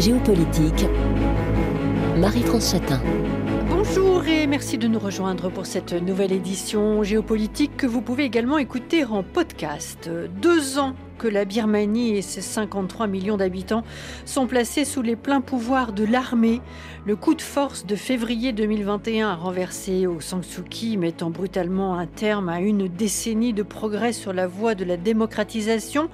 Géopolitique, Marie-France Chatin. Bonjour et merci de nous rejoindre pour cette nouvelle édition géopolitique que vous pouvez également écouter en podcast. Deux ans que la Birmanie et ses 53 millions d'habitants sont placés sous les pleins pouvoirs de l'armée. Le coup de force de février 2021 a renversé Aung San Suu Kyi, mettant brutalement un terme à une décennie de progrès sur la voie de la démocratisation.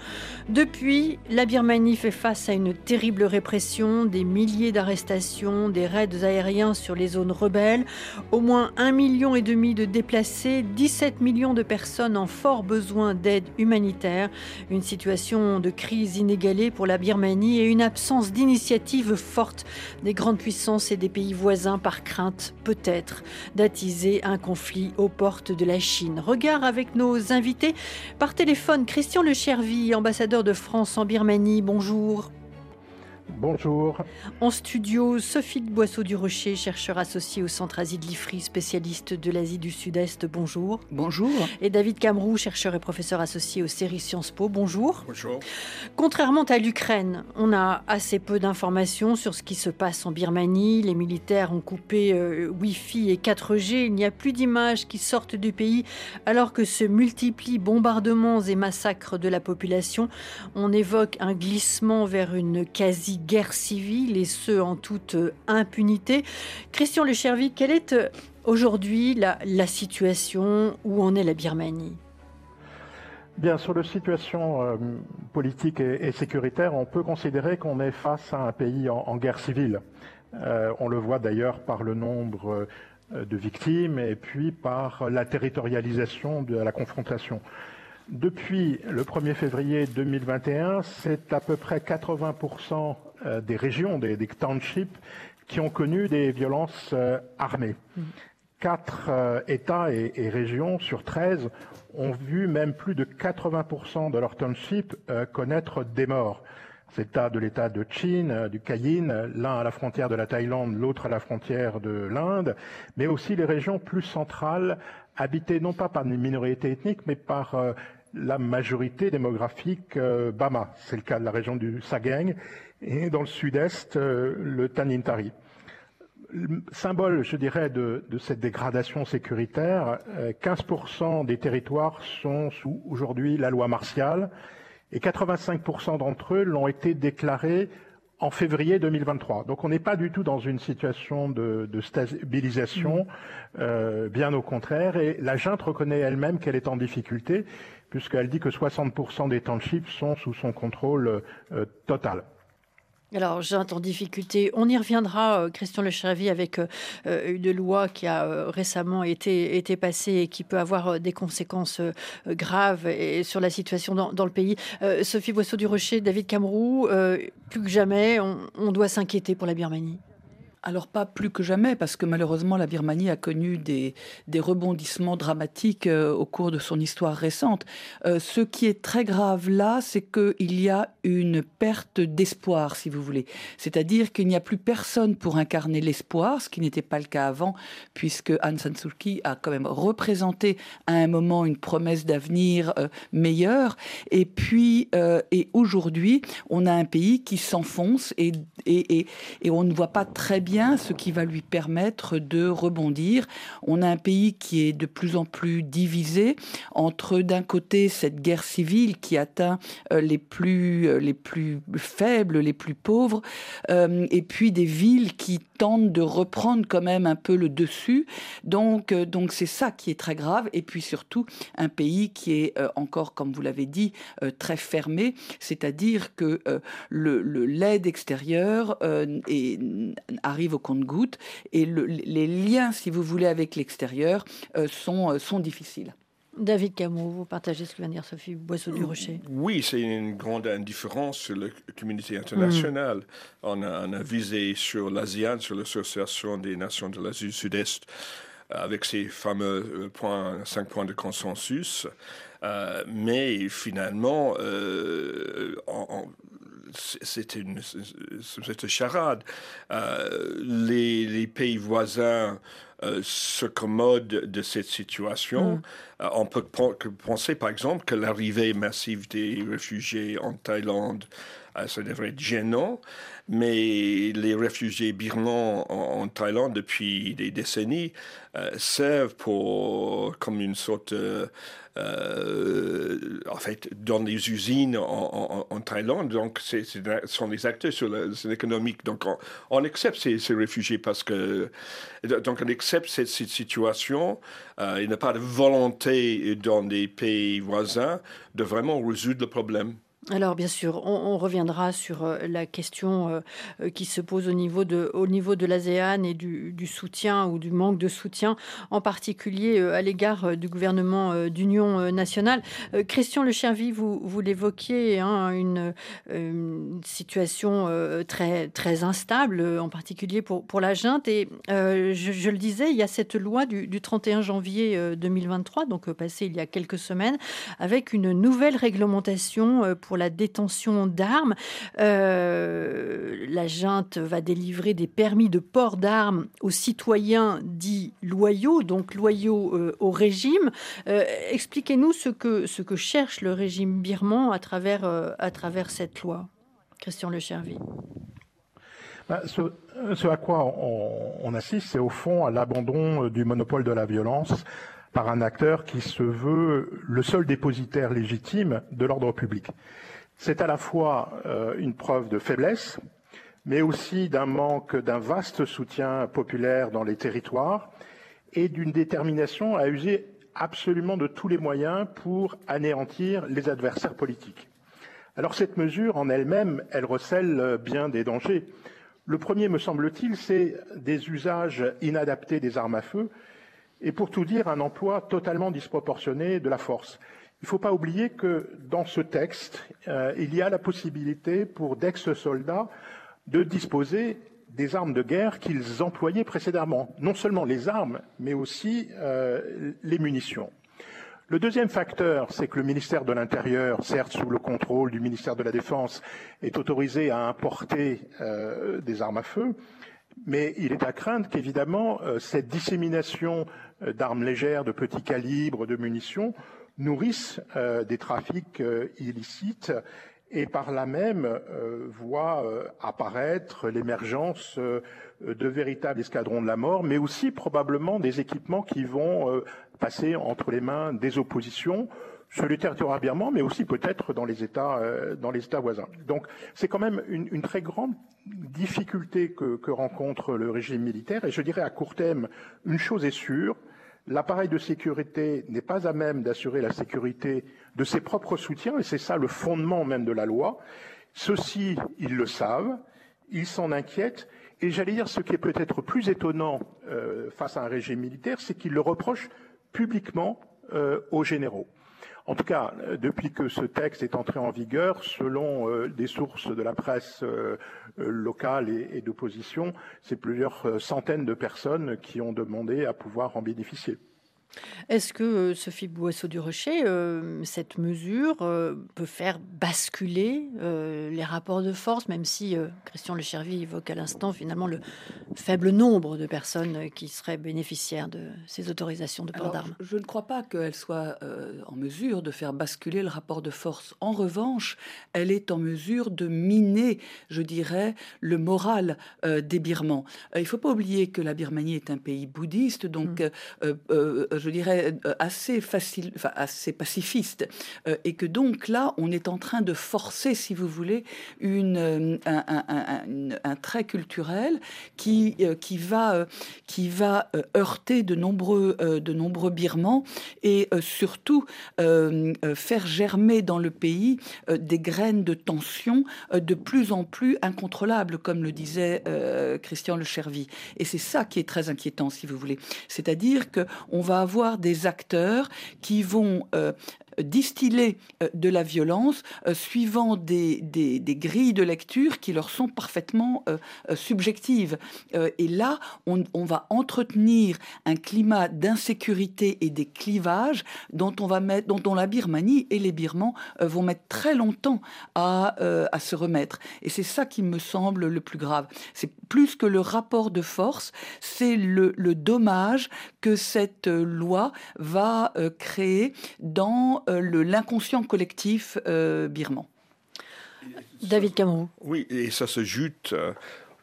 Depuis, la Birmanie fait face à une terrible répression, des milliers d'arrestations, des raids aériens sur les zones rebelles, au moins un million et demi de déplacés, 17 millions de personnes en fort besoin d'aide humanitaire, situation de crise inégalée pour la Birmanie et une absence d'initiative forte des grandes puissances et des pays voisins par crainte, peut-être, d'attiser un conflit aux portes de la Chine. Regard avec nos invités par téléphone. Christian Le Chervy, ambassadeur de France en Birmanie. Bonjour. Bonjour. En studio, Sophie de Boisseau-du-Rocher, chercheur associé au Centre Asie de l'IFRI, spécialiste de l'Asie du Sud-Est. Bonjour. Bonjour. Et David Camroux, chercheur et professeur associé aux séries Sciences Po. Bonjour. Bonjour. Contrairement à l'Ukraine, on a assez peu d'informations sur ce qui se passe en Birmanie. Les militaires ont coupé euh, Wi-Fi et 4G. Il n'y a plus d'images qui sortent du pays alors que se multiplient bombardements et massacres de la population. On évoque un glissement vers une quasi guerre civile et ce en toute euh, impunité. Christian Lechervy, quelle est euh, aujourd'hui la, situation? Où en est la Birmanie? Bien, sur la situation euh, politique et, sécuritaire, on peut considérer qu'on est face à un pays en, guerre civile. on le voit d'ailleurs par le nombre de victimes et puis par la territorialisation de la confrontation. Depuis le 1er février 2021, c'est à peu près 80% euh, des régions, des, townships, qui ont connu des violences euh, armées. Mm. Quatre euh, États et, régions sur 13 ont vu même plus de 80% de leurs townships connaître des morts. C'est de l'État de Chine, du Cayenne, l'un à la frontière de la Thaïlande, l'autre à la frontière de l'Inde, mais aussi les régions plus centrales habitées non pas par des minorités ethniques, mais par la majorité démographique euh, Bama. C'est le cas de la région du Sagaing et dans le sud-est, euh, le Tanintari. symbole, je dirais, de, cette dégradation sécuritaire, 15% euh, des territoires sont sous aujourd'hui la loi martiale et 85% d'entre eux l'ont été déclarés en février 2023. Donc on n'est pas du tout dans une situation de, stabilisation, mmh. bien au contraire. Et la junte reconnaît elle-même qu'elle est en difficulté puisqu'elle dit que 60% des townships sont sous son contrôle euh, total. Alors, j'entends difficulté. On y reviendra, euh, Christian Le avec euh, une loi qui a récemment été, été passée et qui peut avoir des conséquences graves sur la situation dans, le pays. Sophie Boisseau-du-Rocher, David Camroux, plus que jamais, on doit s'inquiéter pour la Birmanie. Alors pas plus que jamais, parce que malheureusement la Birmanie a connu des, des rebondissements dramatiques euh, au cours de son histoire récente. Euh, ce qui est très grave là, c'est qu'il y a une perte d'espoir, si vous voulez. C'est-à-dire qu'il n'y a plus personne pour incarner l'espoir, ce qui n'était pas le cas avant, puisque Aung San Suu Kyi a quand même représenté à un moment une promesse d'avenir euh, meilleur. Et puis, et aujourd'hui, on a un pays qui s'enfonce et, et, et, et on ne voit pas très bien ce qui va lui permettre de rebondir. On a un pays qui est de plus en plus divisé entre d'un côté cette guerre civile qui atteint euh, les plus euh, les plus faibles, les plus pauvres, euh, et puis des villes qui tentent de reprendre quand même un peu le dessus. Donc donc c'est ça qui est très grave. Et puis surtout un pays qui est encore, comme vous l'avez dit, très fermé, c'est-à-dire que le l'aide extérieure arrive au compte-goutte et les liens, si vous voulez, avec l'extérieur euh, sont, euh, sont difficiles. David Camus, vous partagez ce que vient de dire Sophie Boisseau du Rocher. Oui, c'est une grande indifférence sur la communauté internationale. Mm. On, a, visé sur l'ASEAN, sur l'Association des Nations de l'Asie du Sud-Est, avec ces fameux points, cinq points de consensus. Euh, mais finalement, euh, c'est une, une, charade. Euh, les, pays voisins euh, se commodent de cette situation. Mm. Euh, on peut penser, par exemple, que l'arrivée massive des réfugiés en Thaïlande ça devrait être gênant, mais les réfugiés birmans en, Thaïlande depuis des décennies servent pour comme une sorte euh, en fait, dans les usines en, Thaïlande. Donc, ce sont des acteurs sur l'économique. Donc, on, accepte ces, réfugiés parce que. Donc, on accepte cette, situation. Euh, il n'y a pas de volonté dans des pays voisins de vraiment résoudre le problème. Alors bien sûr, on, reviendra sur euh, la question euh, euh, qui se pose au niveau de, au niveau de l'ASEAN et du, soutien ou du manque de soutien, en particulier à l'égard du gouvernement d'union nationale. Christian Le Chervy, vous, vous l'évoquiez, hein, une, situation très, très instable, en particulier pour, pour la junte. Et je, le disais, il y a cette loi du, du 31 janvier 2023, donc passée il y a quelques semaines, avec une nouvelle réglementation pour la détention d'armes. Euh, la junte va délivrer des permis de port d'armes aux citoyens dits loyaux, donc loyaux euh, au régime. Euh, expliquez-nous ce que, ce que cherche le régime birman à travers, à travers cette loi. Christian Le Chervy. Bah, ce, à quoi on assiste, c'est au fond à l'abandon du monopole de la violence par un acteur qui se veut le seul dépositaire légitime de l'ordre public. C'est à la fois euh, une preuve de faiblesse, mais aussi d'un manque d'un vaste soutien populaire dans les territoires et d'une détermination à user absolument de tous les moyens pour anéantir les adversaires politiques. Alors cette mesure en elle-même, elle recèle bien des dangers. Le premier, me semble-t-il, c'est des usages inadaptés des armes à feu et pour tout dire, un emploi totalement disproportionné de la force. Il ne faut pas oublier que dans ce texte, euh, il y a la possibilité pour d'ex-soldats de disposer des armes de guerre qu'ils employaient précédemment. Non seulement les armes, mais aussi euh, les munitions. Le deuxième facteur, c'est que le ministère de l'Intérieur, certes sous le contrôle du ministère de la Défense, est autorisé à importer euh, des armes à feu, mais il est à craindre qu'évidemment cette dissémination d'armes légères, de petit calibre, de munitions nourrissent euh, des trafics euh, illicites et par là même euh, apparaître l'émergence de véritables escadrons de la mort, mais aussi probablement des équipements qui vont passer entre les mains des oppositions sur le territoire birman, mais aussi peut-être dans les États dans les États voisins. Donc c'est quand même une, très grande difficulté que, que rencontre le régime militaire, et je dirais à court terme une chose est sûre, l'appareil de sécurité n'est pas à même d'assurer la sécurité de ses propres soutiens, et c'est ça le fondement même de la loi. Ceux-ci, ils le savent, ils s'en inquiètent, et j'allais dire ce qui est peut-être plus étonnant euh, face à un régime militaire, c'est qu'ils le reprochent publiquement euh, aux généraux. En tout cas, euh, depuis que ce texte est entré en vigueur, selon euh, des sources de la presse euh, locale et, d'opposition, c'est plusieurs centaines de personnes qui ont demandé à pouvoir en bénéficier. Est-ce que, euh, Sophie Boisseau du Rocher, euh, cette mesure euh, peut faire basculer les rapports de force, même si Christian Le Chervy évoque à l'instant finalement le faible nombre de personnes qui seraient bénéficiaires de ces autorisations de port d'armes? Je ne crois pas qu'elle soit en mesure de faire basculer le rapport de force. En revanche, elle est en mesure de miner, je dirais, le moral des Birmans. il ne faut pas oublier que la Birmanie est un pays bouddhiste, donc mmh je dirais, euh, assez facile, assez pacifiste, euh, et que donc là, on est en train de forcer, si vous voulez, une, euh, un, trait culturel qui, qui va, qui va heurter de nombreux, de nombreux Birmans et surtout faire germer dans le pays des graines de tension de plus en plus incontrôlables, comme le disait Christian Le Chervy. Et c'est ça qui est très inquiétant, si vous voulez. C'est-à-dire qu'on va avoir des acteurs qui vont euh, distiller euh, de la violence euh, suivant des, des, grilles de lecture qui leur sont parfaitement subjectives. et là, on, on, va entretenir un climat d'insécurité et des clivages dont on va mettre, dont, la Birmanie et les Birmans vont mettre très longtemps à, à se remettre. Et c'est ça qui me semble le plus grave. C'est plus que le rapport de force, c'est le, le dommage que cette loi va créer dans euh, l'inconscient collectif euh, birman. David Cameron. Oui, et ça se jute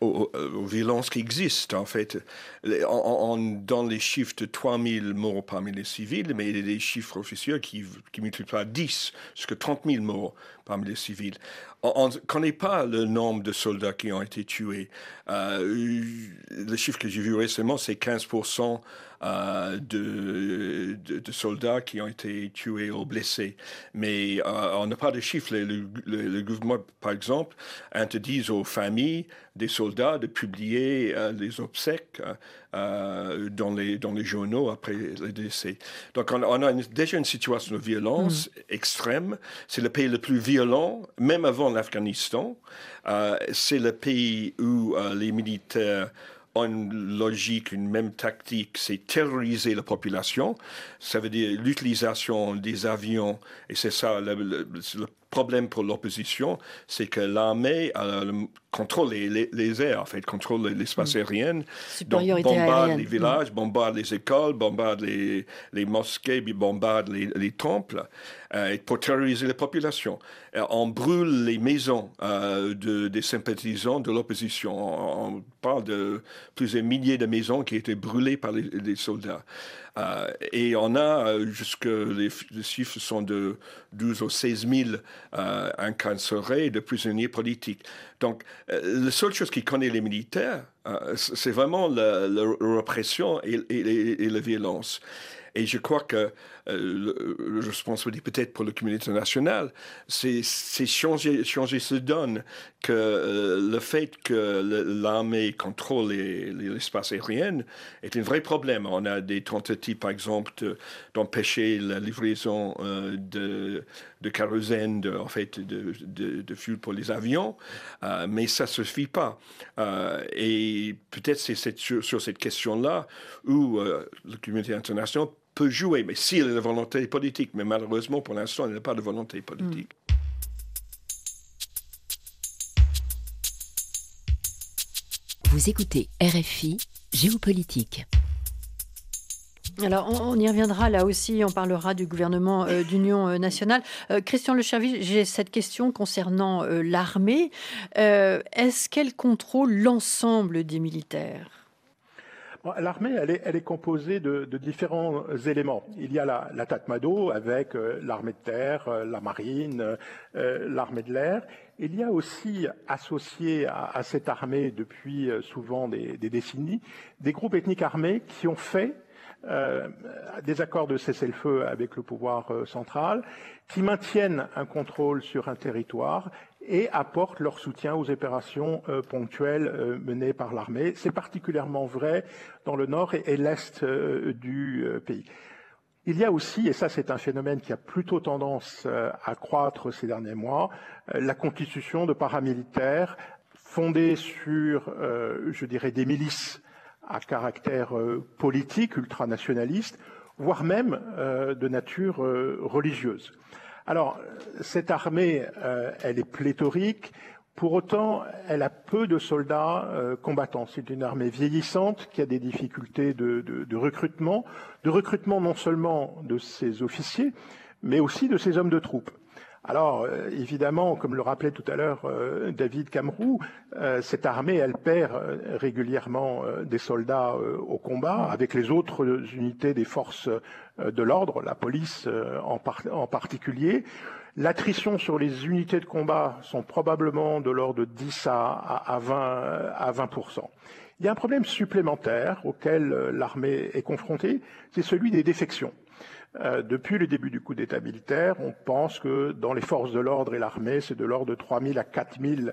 aux, violences qui existent, en fait. dans les chiffres de 3000 morts parmi les civils, mais il y a des chiffres officiels qui, qui multiplient par 10, jusqu'à 30 000 morts parmi civils. On ne connaît pas le nombre de soldats qui ont été tués. Euh, le chiffre que j'ai vu récemment, c'est 15% euh, de, soldats qui ont été tués ou blessés. Mais euh, on n'a pas de chiffres. Le, gouvernement, par exemple, interdit aux familles des soldats de publier les obsèques dans, les, dans les journaux après le décès. Donc on, a déjà une situation de violence mm. extrême. C'est le pays le plus violent, même avant l'Afghanistan. c'est le pays où les militaires une logique, une même tactique, c'est terroriser la population. Ça veut dire l'utilisation des avions, et c'est ça le, le, problème pour l'opposition, c'est que l'armée euh, contrôle les, les, airs, en fait, contrôle l'espace mm. aérien. Donc, bombarde les villages, bombarde les écoles, bombarde les, les mosquées, bombarde les, les temples euh, pour terroriser la population. Euh, on brûle les maisons euh, de, des sympathisants de l'opposition. On, parle de plusieurs milliers de maisons qui étaient brûlées par les, les soldats. Euh, et on a, euh, jusque les, chiffres sont de 12 ou 16 000 euh, incarcérés de prisonniers politiques. Donc, la seule chose qui connaît les militaires, c'est vraiment la, répression et, et, et la violence. Et je crois que euh, responsabilité peut-être pour la communauté internationale, c'est changer, ce donne que euh, le fait que l'armée contrôle l'espace aérien est un vrai problème. On a des tentatives, par exemple, d'empêcher la livraison euh, de, de de, en fait, de, fuel pour les avions, mais ça ne suffit pas. et peut-être c'est sur, sur, cette question-là où la communauté internationale peut jouer, mais s'il y a la volonté politique. Mais malheureusement, pour l'instant, il n'y a pas de volonté politique. Vous écoutez RFI Géopolitique. Alors, on, y reviendra là aussi, on parlera du gouvernement euh, d'union euh, nationale. Euh, Christian Le j'ai cette question concernant l'armée. Est-ce qu'elle contrôle l'ensemble des militaires? L'armée, elle est, elle est, composée de, de, différents éléments. Il y a la, la Tatmado avec euh, l'armée de terre, euh, la marine, euh, l'armée de l'air. Il y a aussi associé à, à cette armée depuis souvent des, des, décennies des groupes ethniques armés qui ont fait euh, des accords de cessez-le-feu avec le pouvoir central, qui maintiennent un contrôle sur un territoire et apportent leur soutien aux opérations euh, ponctuelles euh, menées par l'armée. C'est particulièrement vrai dans le nord et, l'est euh, du pays. Il y a aussi, et ça c'est un phénomène qui a plutôt tendance à croître ces derniers mois, la constitution de paramilitaires fondés sur, je dirais, des milices à caractère politique, ultranationaliste, voire même de nature religieuse. Alors, cette armée, euh, elle est pléthorique. Pour autant, elle a peu de soldats euh, combattants. C'est une armée vieillissante qui a des difficultés de, de, recrutement, de recrutement non seulement de ses officiers, mais aussi de ses hommes de troupes. Alors, euh, évidemment, comme le rappelait tout à l'heure euh, David Camroux, euh, cette armée, elle perd régulièrement des soldats au combat avec les autres unités des forces de l'ordre, la police en, en, particulier. L'attrition sur les unités de combat sont probablement de l'ordre de 10 à, à, 20, à 20 Il y a un problème supplémentaire auquel l'armée est confrontée, c'est celui des défections. Euh, depuis le début du coup d'État militaire, on pense que dans les forces de l'ordre et l'armée, c'est de l'ordre de 3 000 à 4 000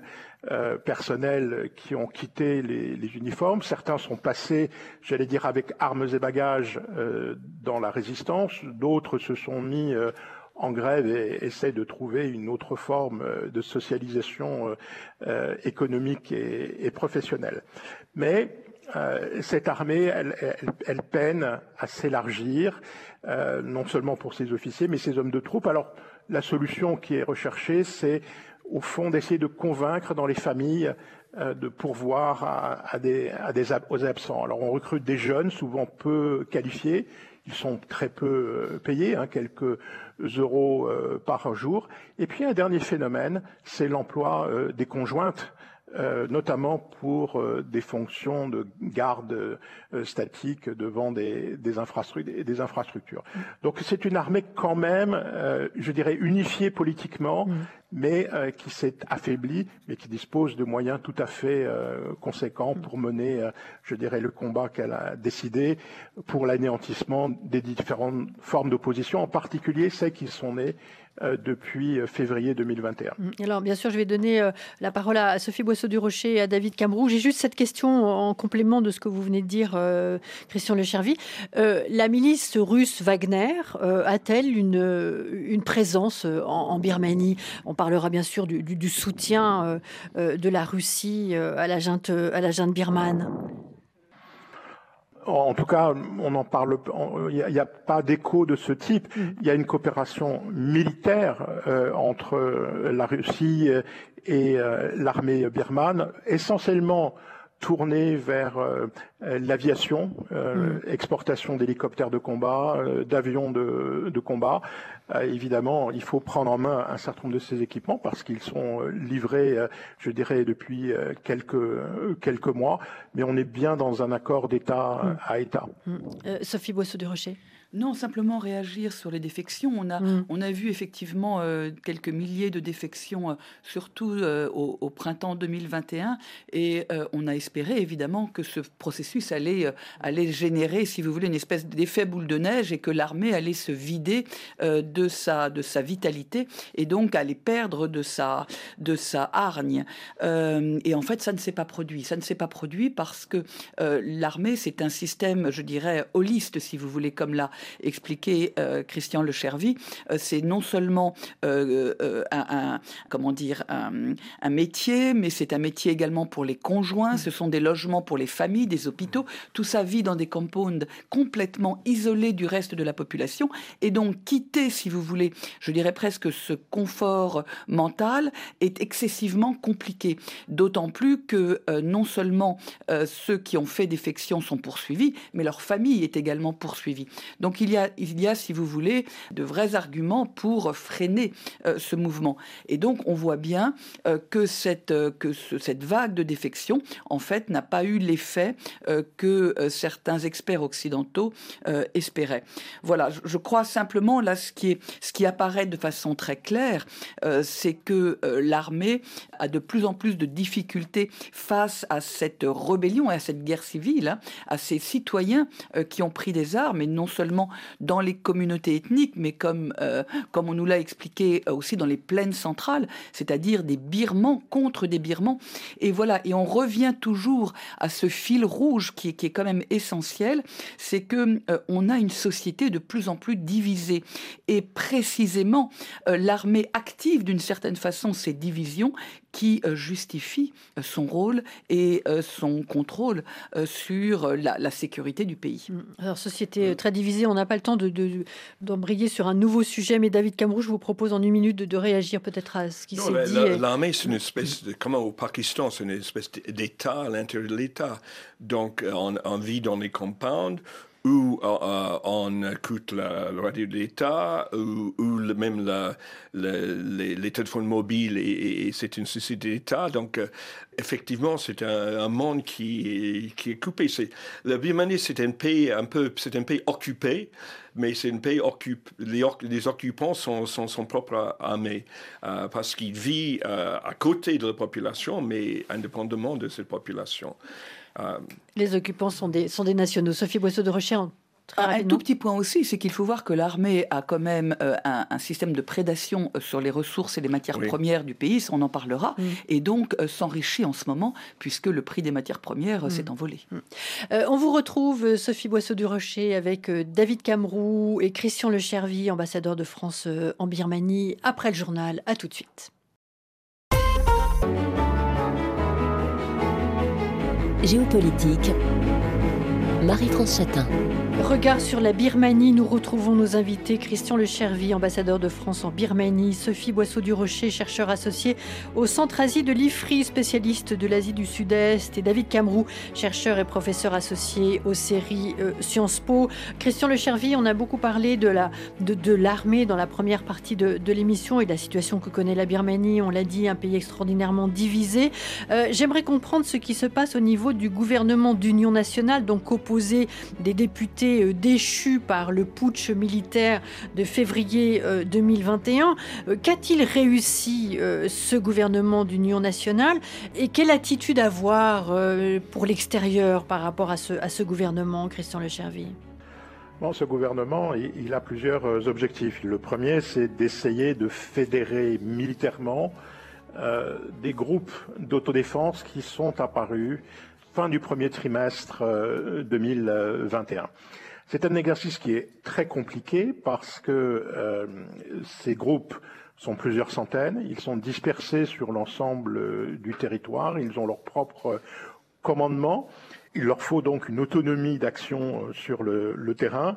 euh, personnels qui ont quitté les, les, uniformes. Certains sont passés, j'allais dire, avec armes et bagages euh, dans la résistance. D'autres se sont mis euh, en grève et essaient de trouver une autre forme euh, de socialisation économique et, et professionnelle. Mais euh, cette armée, elle, peine à s'élargir, euh, non seulement pour ses officiers, mais ses hommes de troupes. Alors, la solution qui est recherchée, c'est au fond d'essayer de convaincre dans les familles euh, de pourvoir à, des, aux absents. Alors, on recrute des jeunes, souvent peu qualifiés, ils sont très peu payés, hein, quelques euros par jour. Et puis un dernier phénomène, c'est l'emploi des conjointes euh, notamment pour euh, des fonctions de garde euh, statique devant des, des, infrastructures. Donc c'est une armée quand même, je dirais, unifiée politiquement, mm. mais qui s'est affaiblie, mais qui dispose de moyens tout à fait conséquents pour mener, je dirais, le combat qu'elle a décidé pour l'anéantissement des différentes formes d'opposition, en particulier celles qui sont nées euh, depuis euh, février 2021. Mm. Alors, bien sûr, je vais donner euh, la parole à Sophie Boisseau-du-Rocher et à David Cambrou. J'ai juste cette question en complément de ce que vous venez de dire, Christian Lechervy. la milice russe Wagner a-t-elle une, présence en, Birmanie? On parlera bien sûr du, soutien de la Russie à la à la junte birmane. En tout cas, on en parle. Il n'y a, pas d'écho de ce type. Il y a une coopération militaire euh, entre la Russie et euh, l'armée birmane, essentiellement tournée vers euh, l'aviation, mm. exportation d'hélicoptères de combat, d'avions de, de, combat. évidemment, il faut prendre en main un certain nombre de ces équipements parce qu'ils sont livrés, je dirais, depuis quelques quelques mois. Mais on est bien dans un accord d'État mm. à État. Mm. Sophie Boisseau du Rocher. Non, simplement réagir sur les défections. On a, mm. on a vu effectivement euh, quelques milliers de défections, euh, surtout euh, au, printemps 2021, et on a espéré évidemment que ce processus allait, allait générer, si vous voulez, une espèce d'effet boule de neige et que l'armée allait se vider de, sa, de sa vitalité et donc allait perdre de sa, de sa hargne. et en fait, ça ne s'est pas produit. Ça ne s'est pas produit parce que l'armée, c'est un système, je dirais, holiste, si vous voulez, comme là expliqué euh, Christian Le Chervy, euh, c'est non seulement euh, un, comment dire un, métier, mais c'est un métier également pour les conjoints. Ce sont des logements pour les familles, des hôpitaux. Tout ça vit dans des compounds complètement isolés du reste de la population, et donc quitter, si vous voulez, je dirais presque ce confort mental est excessivement compliqué. D'autant plus que non seulement ceux qui ont fait défection sont poursuivis, mais leur famille est également poursuivie. Donc donc il y a, il y a, si vous voulez, de vrais arguments pour freiner euh, ce mouvement. Et donc on voit bien euh, que, cette, euh, que cette vague de défection, en fait, n'a pas eu l'effet que certains experts occidentaux espéraient. Voilà, je, crois simplement, là, ce qui, est, ce qui apparaît de façon très claire, c'est que l'armée a de plus en plus de difficultés face à cette rébellion et à cette guerre civile, hein, à ces citoyens qui ont pris des armes, et non seulement dans les communautés ethniques, mais comme, euh, comme on nous l'a expliqué euh, aussi dans les plaines centrales, c'est-à-dire des Birmans contre des Birmans. Et voilà, et on revient toujours à ce fil rouge qui, qui est quand même essentiel, c'est que euh, on a une société de plus en plus divisée. Et précisément, l'armée active d'une certaine façon ces divisions qui euh, justifie euh, son rôle et euh, son contrôle sur la, sécurité du pays. Mm. Alors, société très divisée, on n'a pas le temps d'embrayer de, sur un nouveau sujet, mais David Camrou, je vous propose en une minute de, réagir peut-être à ce qui s'est dit. L'armée, c'est une espèce, de, comment au Pakistan, c'est une espèce d'État à l'intérieur de l'État. Donc, on, on, vit dans les compounds où euh, on écoute la, radio de l'État, ou, même la, les, téléphones mobiles, et, c'est une société d'État. Donc, euh, effectivement, c'est un, monde qui, est coupé. La Birmanie, c'est un pays un pays occupé, mais c'est un pays occupé. Les, occupants sont, son propre armée, euh, parce qu'ils vivent à côté de la population, mais indépendamment de cette population. Euh, les occupants sont des, sont des nationaux. Sophie Boisseau de Rocher, un tout petit point aussi, c'est qu'il faut voir que l'armée a quand même euh, un, système de prédation euh, sur les ressources et les matières premières du pays, on en parlera, mm. et donc s'enrichit en ce moment, puisque le prix des matières premières mm. s'est envolé. Mm. on vous retrouve, Sophie Boisseau du Rocher, avec David Camrou et Christian Le Chervy, ambassadeur de France en Birmanie, après le journal. À tout de suite. Géopolitique, Marie-France Chatin. Regard sur la Birmanie, nous retrouvons nos invités Christian Le Chervy, ambassadeur de France en Birmanie, Sophie Boisseau-du-Rocher, chercheur associé au Centre Asie de l'IFRI, spécialiste de l'Asie du Sud-Est, et David Camrou, chercheur et professeur associé aux séries euh, Sciences Po. Christian Le Chervy, on a beaucoup parlé de la de, l'armée dans la première partie de, l'émission et de la situation que connaît la Birmanie. On l'a dit, un pays extraordinairement divisé. Euh, j'aimerais comprendre ce qui se passe au niveau du gouvernement d'union nationale, donc opposé des députés euh, déchu par le putsch militaire de février 2021. Euh, euh, qu'a-t-il réussi ce gouvernement d'union nationale et quelle attitude avoir pour l'extérieur par rapport à ce, gouvernement, Christian Lechervy Bon, ce gouvernement, il, a plusieurs objectifs. Le premier, c'est d'essayer de fédérer militairement des groupes d'autodéfense qui sont apparus fin du premier trimestre 2021. C'est un exercice qui est très compliqué parce que euh, ces groupes sont plusieurs centaines, ils sont dispersés sur l'ensemble euh, du territoire, ils ont leur propre commandement, il leur faut donc une autonomie d'action euh, sur le terrain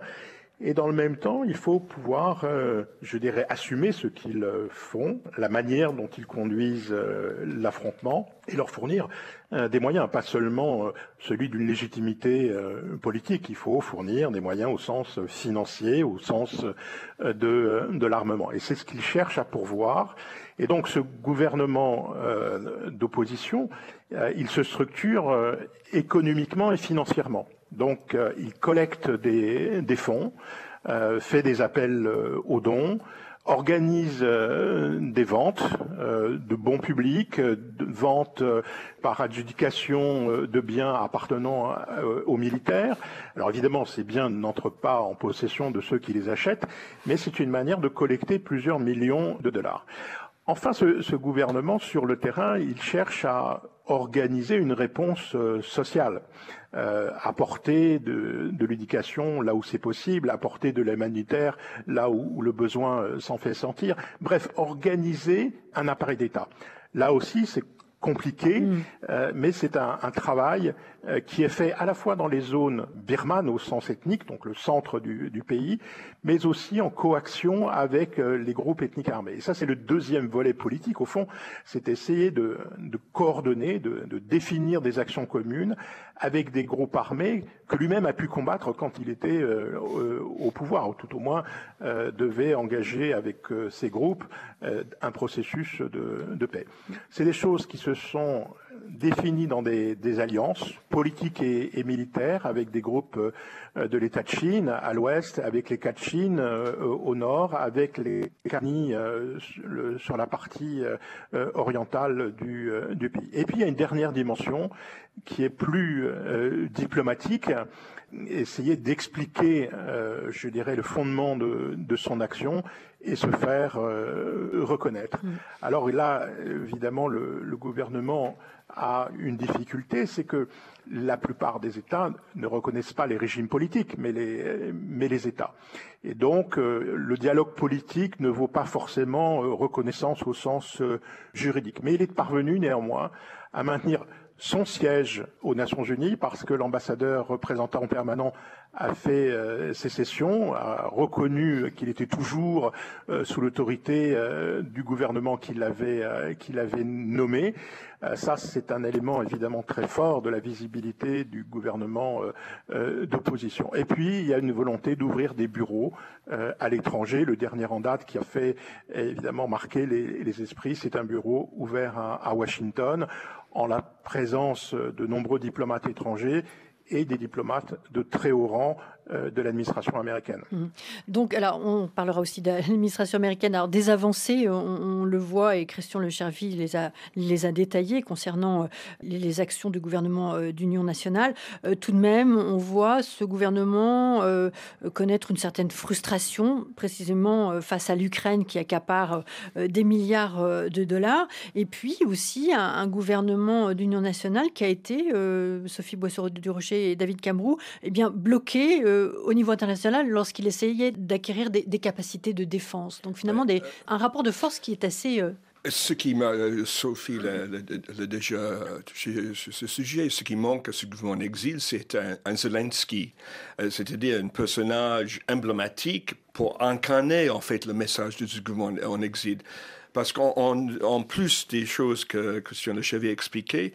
et dans le même temps, il faut pouvoir, euh, je dirais, assumer ce qu'ils euh, font, la manière dont ils conduisent euh, l'affrontement, et leur fournir des moyens, pas seulement celui d'une légitimité politique. Il faut fournir des moyens au sens financier, au sens de, de l'armement. Et c'est ce qu'ils cherchent à pourvoir. Et donc ce gouvernement d'opposition, il se structure économiquement et financièrement. Donc, euh, il collecte des, fonds, euh, fait des appels euh, aux dons, organise des ventes de bons publics, ventes par adjudication de biens appartenant aux militaires. Alors évidemment, ces biens n'entrent pas en possession de ceux qui les achètent, mais c'est une manière de collecter plusieurs millions de dollars. Enfin, ce, gouvernement, sur le terrain, il cherche à organiser une réponse sociale. Euh, apporter de, de l'éducation là où c'est possible, apporter de l'humanitaire là où, le besoin euh, s'en fait sentir. Bref, organiser un appareil d'État. Là aussi, c'est compliqué, mm. euh, mais c'est un, un, travail euh, qui est fait à la fois dans les zones birmanes au sens ethnique, donc le centre du, du pays, mais aussi en coaction avec euh, les groupes ethniques armés. Et ça, c'est le deuxième volet politique. Au fond, c'est essayer de, de coordonner, de, de, définir des actions communes avec des groupes armés que lui-même a pu combattre quand il était euh, au pouvoir, ou tout au moins devait engager avec ces groupes un processus de, de paix. C'est des choses qui se sont définis dans des, alliances politiques et, militaires avec des groupes euh, de l'État de Chine à l'ouest, avec les Kachin euh, au nord, avec les Kani euh, sur la partie orientale du, du, pays. Et puis il y a une dernière dimension qui est plus diplomatique, essayer d'expliquer, je dirais, le fondement de, de, son action et se faire reconnaître. Mm. Alors là, évidemment, le, le gouvernement a une difficulté, c'est que la plupart des États ne reconnaissent pas les régimes politiques, mais les, mais les États. Et donc, euh, le dialogue politique ne vaut pas forcément euh, reconnaissance au sens euh, juridique. Mais il est parvenu néanmoins à maintenir son siège aux Nations Unies parce que l'ambassadeur représentant permanent a fait euh, sécession, a reconnu qu'il était toujours euh, sous l'autorité euh, du gouvernement qui l'avait qu'il avait nommé. ça, c'est un élément évidemment très fort de la visibilité du gouvernement d'opposition. Et puis, il y a une volonté d'ouvrir des bureaux à l'étranger. Le dernier en date qui a fait évidemment marquer les, esprits, c'est un bureau ouvert à Washington en la présence de nombreux diplomates étrangers et des diplomates de très haut rang de l'administration américaine. Mmh. Donc, alors, on parlera aussi de l'administration américaine. Alors, des avancées, on, le voit, et Christian Le Chervy les a, les a détaillées concernant euh, les, actions du gouvernement euh, d'union nationale. tout de même, on voit ce gouvernement connaître une certaine frustration, précisément face à l'Ukraine qui accapare des milliards de dollars, et puis aussi un, gouvernement d'union nationale qui a été, Sophie Boisseau-du-Rocher et David Camrou, eh bien, bloqué euh, au niveau international lorsqu'il essayait d'acquérir des, capacités de défense. Donc finalement, des, un rapport de force qui est assez euh, Ce qui m'a, Sophie l'a déjà touché ce sujet, ce qui manque à ce gouvernement en exil, c'est un, Zelensky, euh, c'est-à-dire un personnage emblématique pour incarner en fait le message de ce gouvernement en exil. Parce qu'en plus des choses que Christian Lechevier a expliquées,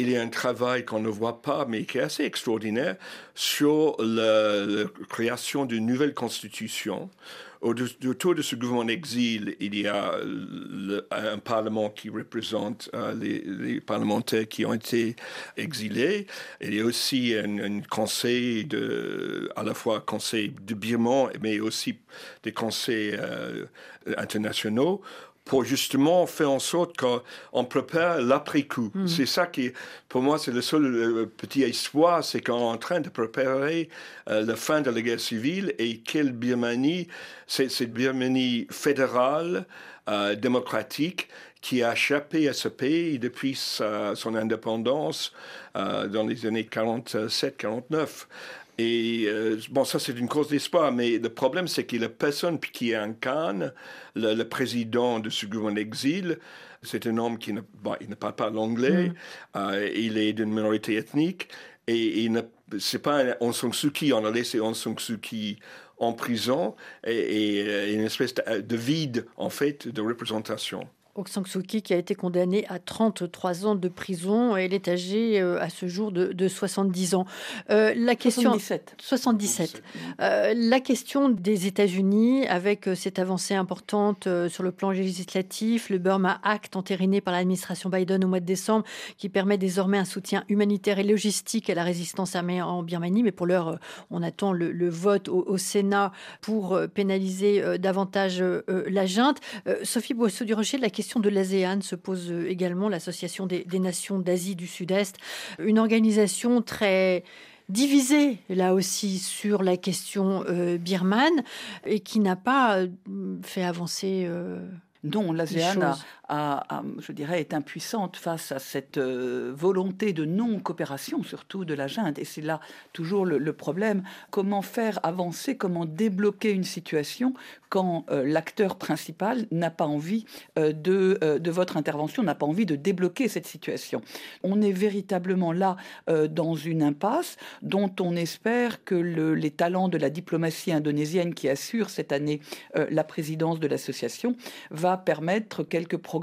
il y a un travail qu'on ne voit pas, mais qui est assez extraordinaire, sur la, création d'une nouvelle constitution. Autour de ce gouvernement exil, il y a un parlement qui représente euh, les, parlementaires qui ont été exilés. Il y a aussi un, conseil de, à la fois conseil de Birman, mais aussi des conseils euh, internationaux pour justement faire en sorte qu'on prépare l'après-coup. Hmm. C'est ça qui, pour moi, c'est le seul euh, petit espoir, c'est qu'on est en train de préparer euh, la fin de la guerre civile et quelle Birmanie, c'est cette Birmanie fédérale, euh, démocratique, qui a échappé à ce pays depuis son indépendance dans les années 47-49. Et euh, bon, ça c'est une cause d'espoir, mais le problème c'est que la personne qui incarne le, le président de ce gouvernement exil, c'est un homme qui ne, il ne parle pas l'anglais, mm. euh, il est d'une minorité ethnique, et il ne, c'est pas un Aung San Suu Kyi, on a laissé Aung San Suu Kyi en prison, et, et euh, une espèce de vide en fait de représentation. Aung San Suu Kyi qui a été condamnée à 33 ans de prison. Elle est âgée euh, à ce jour de, 70 ans. Euh, la question 77. 77. Euh, la question des États-Unis avec cette avancée importante sur le plan législatif, le Burma Act entériné par l'administration Biden au mois de décembre, qui permet désormais un soutien humanitaire et logistique à la résistance armée en Birmanie. Mais pour l'heure, on attend le, vote au, Sénat pour pénaliser davantage la junte. Sophie Boisseau-du-Rocher, la question de l'ASEAN se pose euh, également, l'Association des, nations d'Asie du Sud-Est, une organisation très divisée là aussi sur la question euh, birmane et qui n'a pas euh, fait avancer. non, l'ASEAN je dirais, est impuissante face à cette euh, volonté de non-coopération, surtout de la junte. Et c'est là toujours le, problème. Comment faire avancer, comment débloquer une situation quand euh, l'acteur principal n'a pas envie euh, de, de votre intervention, n'a pas envie de débloquer cette situation? On est véritablement là dans une impasse dont on espère que les talents de la diplomatie indonésienne qui assure cette année la présidence de l'association va permettre quelques progrès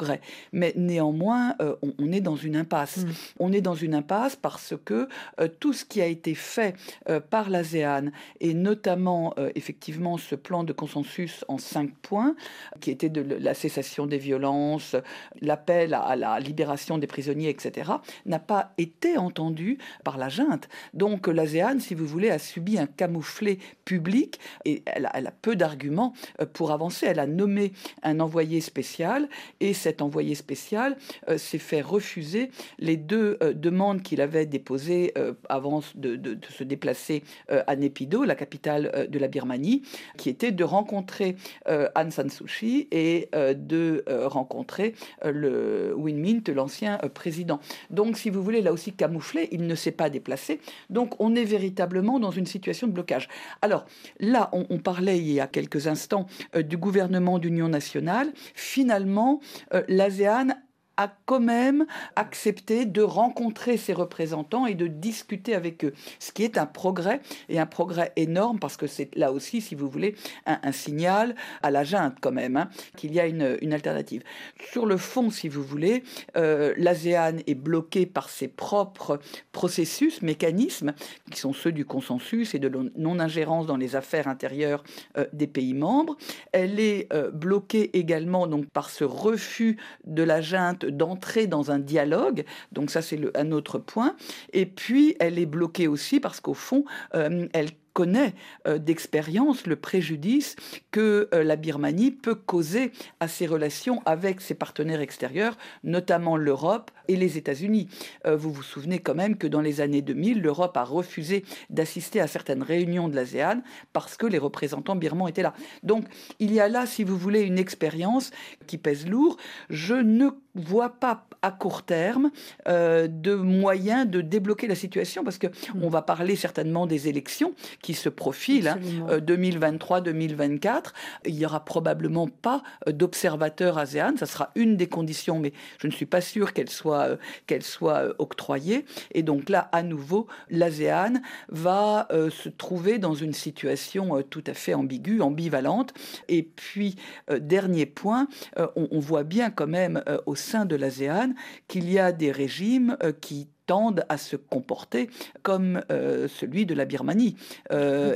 mais néanmoins, euh, on, est dans une impasse. Mm. On est dans une impasse parce que euh, tout ce qui a été fait euh, par l'ASEAN, et notamment effectivement ce plan de consensus en cinq points, qui était de la cessation des violences, l'appel à, la libération des prisonniers, etc., n'a pas été entendu par la junte. Donc l'ASEAN, si vous voulez, a subi un camouflet public et elle elle a peu d'arguments pour avancer. Elle a nommé un envoyé spécial et cet envoyé spécial euh, s'est fait refuser les deux euh, demandes qu'il avait déposées euh, avant de, se déplacer à Népido, la capitale de la Birmanie, qui était de rencontrer Aung San Suu Kyi et de rencontrer le Win Mint, l'ancien président. Donc, si vous voulez, là aussi camouflé, il ne s'est pas déplacé. Donc, on est véritablement dans une situation de blocage. Alors, là, on, on parlait il y a quelques instants du gouvernement d'union nationale. Finalement, euh, l'ASEAN a quand même accepté de rencontrer ses représentants et de discuter avec eux, ce qui est un progrès et un progrès énorme parce que c'est là aussi, si vous voulez, un, signal à la junte quand même hein, qu'il y a une, alternative. Sur le fond, si vous voulez, euh, l'ASEAN est bloqué par ses propres processus, mécanismes, qui sont ceux du consensus et de non-ingérence dans les affaires intérieures euh, des pays membres. Elle est euh, bloquée également donc par ce refus de la junte d'entrer dans un dialogue. Donc ça, c'est un autre point. Et puis, elle est bloquée aussi parce qu'au fond, euh, elle connaît euh, d'expérience le préjudice que euh, la Birmanie peut causer à ses relations avec ses partenaires extérieurs, notamment l'Europe, et les États-Unis. vous vous souvenez quand même que dans les années 2000, l'Europe a refusé d'assister à certaines réunions de l'ASEAN parce que les représentants birmans étaient là. Donc il y a là, si vous voulez, une expérience qui pèse lourd. Je ne vois pas à court terme euh, de moyens de débloquer la situation parce que mm. on va parler certainement des élections qui se profilent 2023-2024 hein, il y aura probablement pas euh, d'observateurs ASEAN. Ça sera une des conditions mais je ne suis pas sûr qu'elle soit euh, qu'elle soit octroyée. Et donc là à nouveau l'ASEAN va se trouver dans une situation tout à fait ambiguë ambivalente. Et puis dernier point on, on, voit bien quand même au sein de l'ASEAN qu'il y a des régimes euh, qui tendent à se comporter comme euh, celui de la Birmanie. Euh,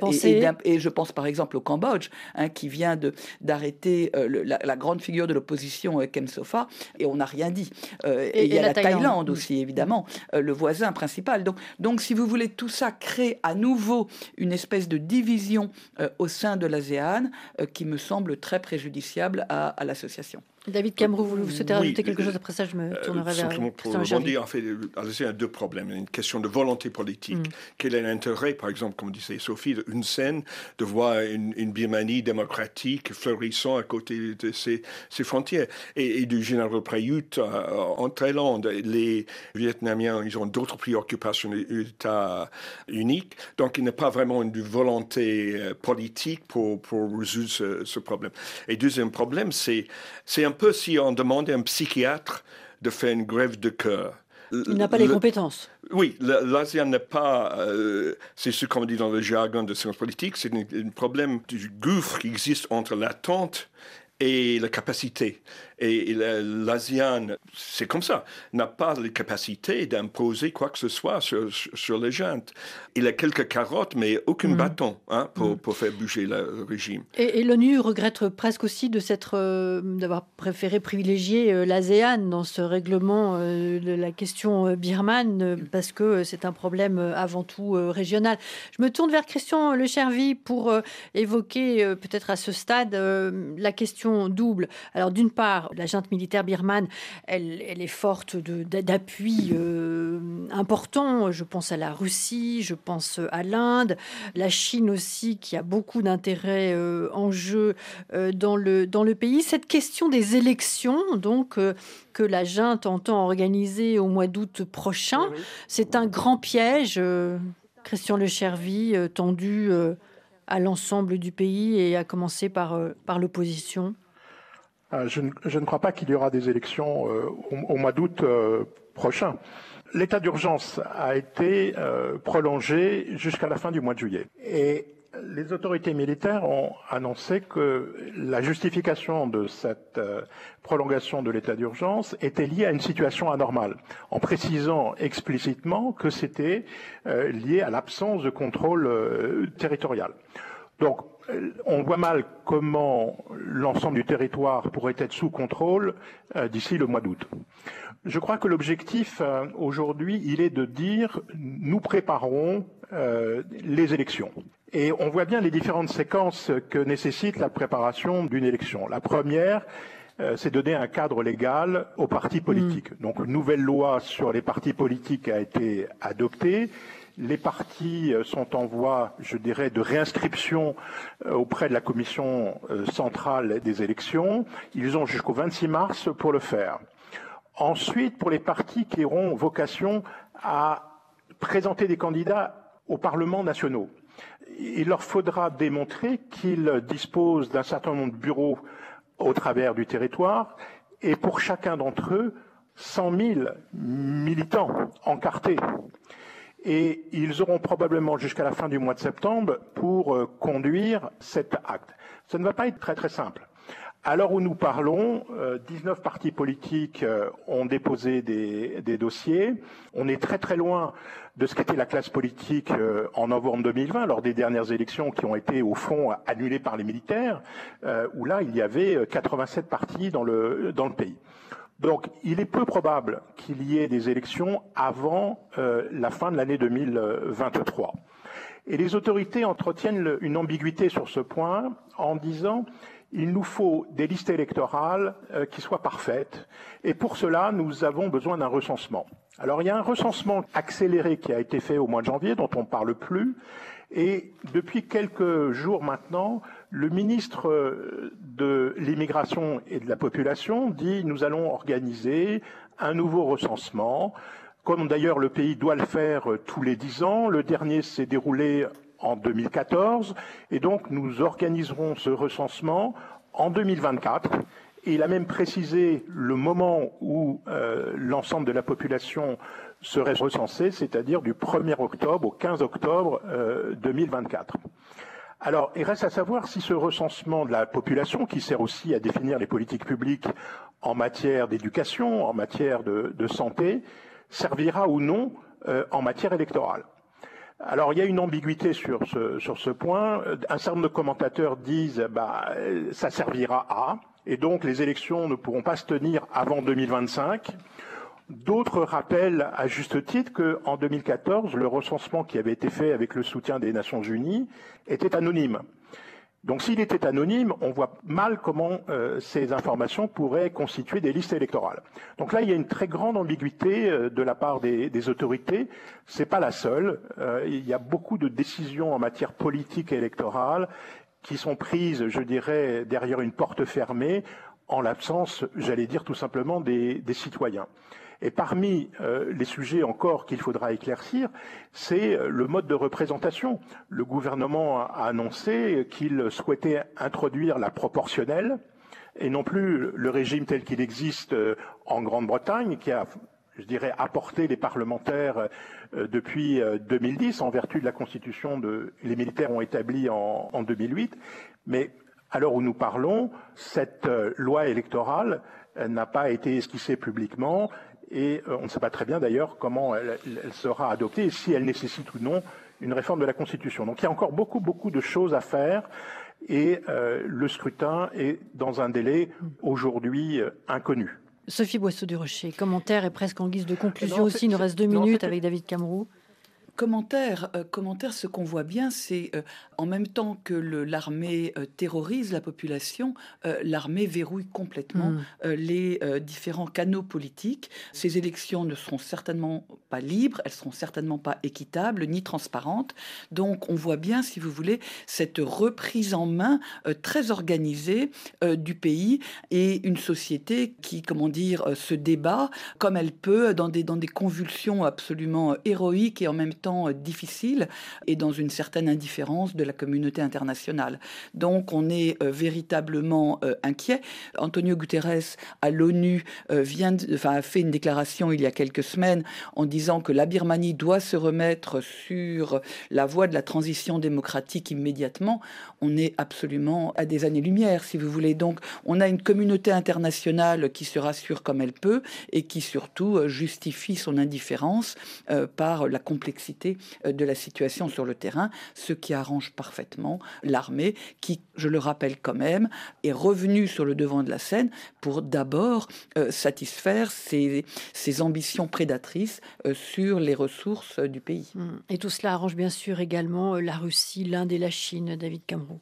et, je pense par exemple au Cambodge, hein, qui vient d'arrêter la, grande figure de l'opposition, Kem Sofa, et on n'a rien dit. et, il y a la, Thaïlande, aussi, évidemment, le voisin principal. Donc, donc, si vous voulez, tout ça crée à nouveau une espèce de division au sein de l'ASEAN qui me semble très préjudiciable à l'association. David Cameroux, vous souhaitez rajouter quelque chose après ça? Je me euh, tournerai vers Pour rebondir, en fait, il y a deux problèmes. Une question de volonté politique. Mm. Quel est l'intérêt, par exemple, comme disait Sophie, d'une scène de voir une, Birmanie démocratique fleurissant à côté de ses, frontières? Et, du général Prayut euh, en Thaïlande. Les Vietnamiens, ils ont d'autres préoccupations d'État unique. Donc, il n'y a pas vraiment une volonté euh, politique pour, pour résoudre ce, ce problème. Et deuxième problème, c'est un un peu si on demandait à un psychiatre de faire une grève de cœur. Il n'a pas les compétences. Oui, l'ASEAN n'est pas, euh, c'est ce qu'on dit dans le jargon de sciences politiques, c'est un problème du gouffre qui existe entre l'attente et la capacité. Et l'ASEAN, c'est comme ça, n'a pas les capacités d'imposer quoi que ce soit sur, les gens. Il a quelques carottes, mais aucun mm. bâton hein, mm. pour, faire bouger le régime. Et, l'ONU regrette presque aussi de s'être, euh, d'avoir préféré privilégier euh, l'ASEAN dans ce règlement euh, de la question birmane, parce que c'est un problème avant tout régional. Je me tourne vers Christian Le Chervi pour évoquer peut-être à ce stade la question double. Alors d'une part, la junte militaire birmane, elle, est forte d'appuis euh, importants. Je pense à la Russie, je pense à l'Inde, la Chine aussi, qui a beaucoup d'intérêt euh, en jeu euh, dans, le, dans le pays. Cette question des élections, donc, que la junte entend organiser au mois d'août prochain, c'est un grand piège, Christian Le Chervi, tendu à l'ensemble du pays et à commencer par, par l'opposition euh, je ne, crois pas qu'il y aura des élections euh, au, mois d'août euh, prochain. L'état d'urgence a été prolongé jusqu'à la fin du mois de juillet. Et les autorités militaires ont annoncé que la justification de cette prolongation de l'état d'urgence était liée à une situation anormale, en précisant explicitement que c'était lié à l'absence de contrôle territorial. Donc, on voit mal comment l'ensemble du territoire pourrait être sous contrôle euh, d'ici le mois d'août. Je crois que l'objectif euh, aujourd'hui, il est de dire nous préparons euh, les élections. Et on voit bien les différentes séquences que nécessite la préparation d'une élection. La première, c'est donner un cadre légal aux partis politiques. Mm. Donc, une nouvelle loi sur les partis politiques a été adoptée les partis euh, sont en voie, je dirais, de réinscription euh, auprès de la commission euh, centrale des élections. Ils ont jusqu'au 26 mars pour le faire. Ensuite, pour les partis qui auront vocation à présenter des candidats au Parlement nationaux, il leur faudra démontrer qu'ils disposent d'un certain nombre de bureaux au travers du territoire et pour chacun d'entre eux, 100 000 militants encartés et ils auront probablement jusqu'à la fin du mois de septembre pour euh, conduire cet acte. Ça ne va pas être très très simple. À l'heure où nous parlons, 19 euh, partis politiques euh, ont déposé des, dossiers. On est très très loin de ce qu'était la classe politique en novembre 2020, lors des dernières élections qui ont été au fond annulées par les militaires, où là il y avait 87 partis dans le, dans le pays. Donc, il est peu probable qu'il y ait des élections avant euh, la fin de l'année 2023. Et les autorités entretiennent une ambiguïté sur ce point en disant il nous faut des listes électorales euh, qui soient parfaites. Et pour cela, nous avons besoin d'un recensement. Alors, il y a un recensement accéléré qui a été fait au mois de janvier, dont on ne parle plus. Et depuis quelques jours maintenant, le ministre euh, de l'immigration et de la population dit nous allons organiser un nouveau recensement, comme d'ailleurs le pays doit le faire euh, tous les dix ans. Le dernier s'est déroulé en 2014, et donc nous organiserons ce recensement en 2024. Et il a même précisé le moment où euh, l'ensemble de la population serait recensée, c'est-à-dire du 1er octobre au 15 octobre 2024. Euh, Alors, il reste à savoir si ce recensement de la population, qui sert aussi à définir les politiques publiques en matière d'éducation, en matière de, santé, servira ou non euh, en matière électorale. Alors il y a une ambiguïté sur ce, point. Un certain nombre de commentateurs disent bah ça servira à et donc les élections ne pourront pas se tenir avant 2025. D'autres rappellent à juste titre qu'en 2014, le recensement qui avait été fait avec le soutien des Nations Unies était anonyme. Donc s'il était anonyme, on voit mal comment euh, ces informations pourraient constituer des listes électorales. Donc là, il y a une très grande ambiguïté euh, de la part des, autorités. C'est pas la seule. Euh, il y a beaucoup de décisions en matière politique et électorale qui sont prises, je dirais, derrière une porte fermée, en l'absence, j'allais dire tout simplement, des citoyens. Et parmi euh, les sujets encore qu'il faudra éclaircir, c'est euh, le mode de représentation. Le gouvernement a annoncé qu'il souhaitait introduire la proportionnelle et non plus le régime tel qu'il existe euh, en Grande-Bretagne, qui a je dirais, apporté les parlementaires depuis 2010 en vertu de la constitution de les militaires ont établi en, en 2008. Mais à l'heure où nous parlons, cette loi électorale n'a pas été esquissée publiquement et euh, on ne sait pas très bien d'ailleurs comment elle, sera adoptée et si elle nécessite ou non une réforme de la Constitution. Donc il y a encore beaucoup, beaucoup de choses à faire et euh, le scrutin est dans un délai aujourd'hui euh, inconnu. Sophie Boisseau du Rocher, commentaire et presque en guise de conclusion aussi. Il nous reste deux minutes avec David Camroux. Commentaire, euh, commentaire, ce qu'on voit bien, c'est euh, en même temps que l'armée euh, terrorise la population, l'armée verrouille complètement mm. les différents canaux politiques. Ces élections ne seront certainement pas libres, elles seront certainement pas équitables ni transparentes. Donc on voit bien, si vous voulez, cette reprise en main très organisée du pays et une société qui, comment dire, se débat comme elle peut dans des, dans des convulsions absolument héroïques et en même temps euh, difficile et dans une certaine indifférence de la communauté internationale. Donc on est euh, véritablement euh, inquiet. Antonio Guterres à l'ONU vient, enfin, a fait une déclaration il y a quelques semaines en disant que la Birmanie doit se remettre sur la voie de la transition démocratique immédiatement. On est absolument à des années-lumière, si vous voulez. Donc on a une communauté internationale qui se rassure comme elle peut et qui surtout justifie son indifférence par la complexité euh, de la situation sur le terrain, ce qui arrange parfaitement l'armée qui, je le rappelle quand même, est revenue sur le devant de la scène pour d'abord euh, satisfaire ses, ambitions prédatrices euh, sur les ressources du pays. Hum. Et tout cela arrange bien sûr également la Russie, l'Inde et la Chine, David Cameron.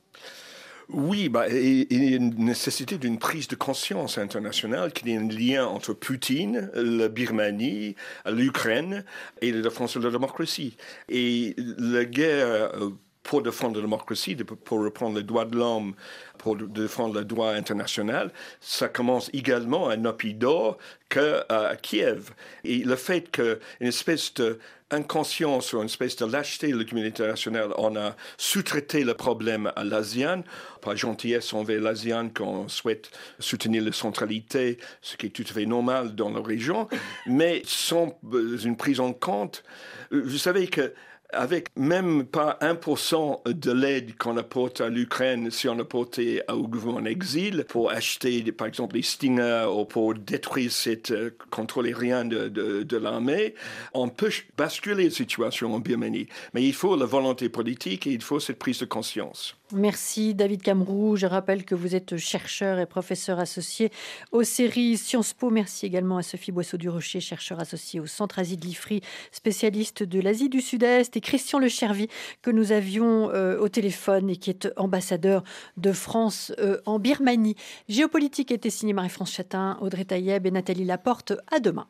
Oui, bah, il y a une nécessité d'une prise de conscience internationale qu'il y ait un lien entre Poutine, la Birmanie, l'Ukraine et la défense de la démocratie. Et la guerre euh, pour défendre la démocratie, pour reprendre les droits de l'homme, pour défendre le droit international, ça commence également à Nopidor qu'à Kiev. Et le fait qu'une espèce de inconscience ou une espèce de lâcheté de la communauté internationale, on a sous-traité le problème à l'ASEAN. Par gentillesse envers l'ASEAN qu'on souhaite soutenir la centralité, ce qui est tout à fait normal dans la région, mais sans une prise en compte. Vous savez que avec même pas 1% de l'aide qu'on apporte à l'Ukraine si on apportait au gouvernement en exil pour acheter par exemple des Stinger ou pour détruire cette euh, contrôle aérien de, de, de l'armée, on peut basculer la situation en Birmanie. Mais il faut la volonté politique et il faut cette prise de conscience. Merci David Camrou. Je rappelle que vous êtes chercheur et professeur associé aux séries Sciences Po. Merci également à Sophie Boisseau du Rocher, chercheur associé au Centre Asie de l'IFRI, spécialiste de l'Asie du Sud-Est C'était Christian Le Chervi que nous avions euh, au téléphone et qui est ambassadeur de France en Birmanie. Géopolitique était signé Marie-France Chatin, Audrey Taïeb et Nathalie Laporte. À demain.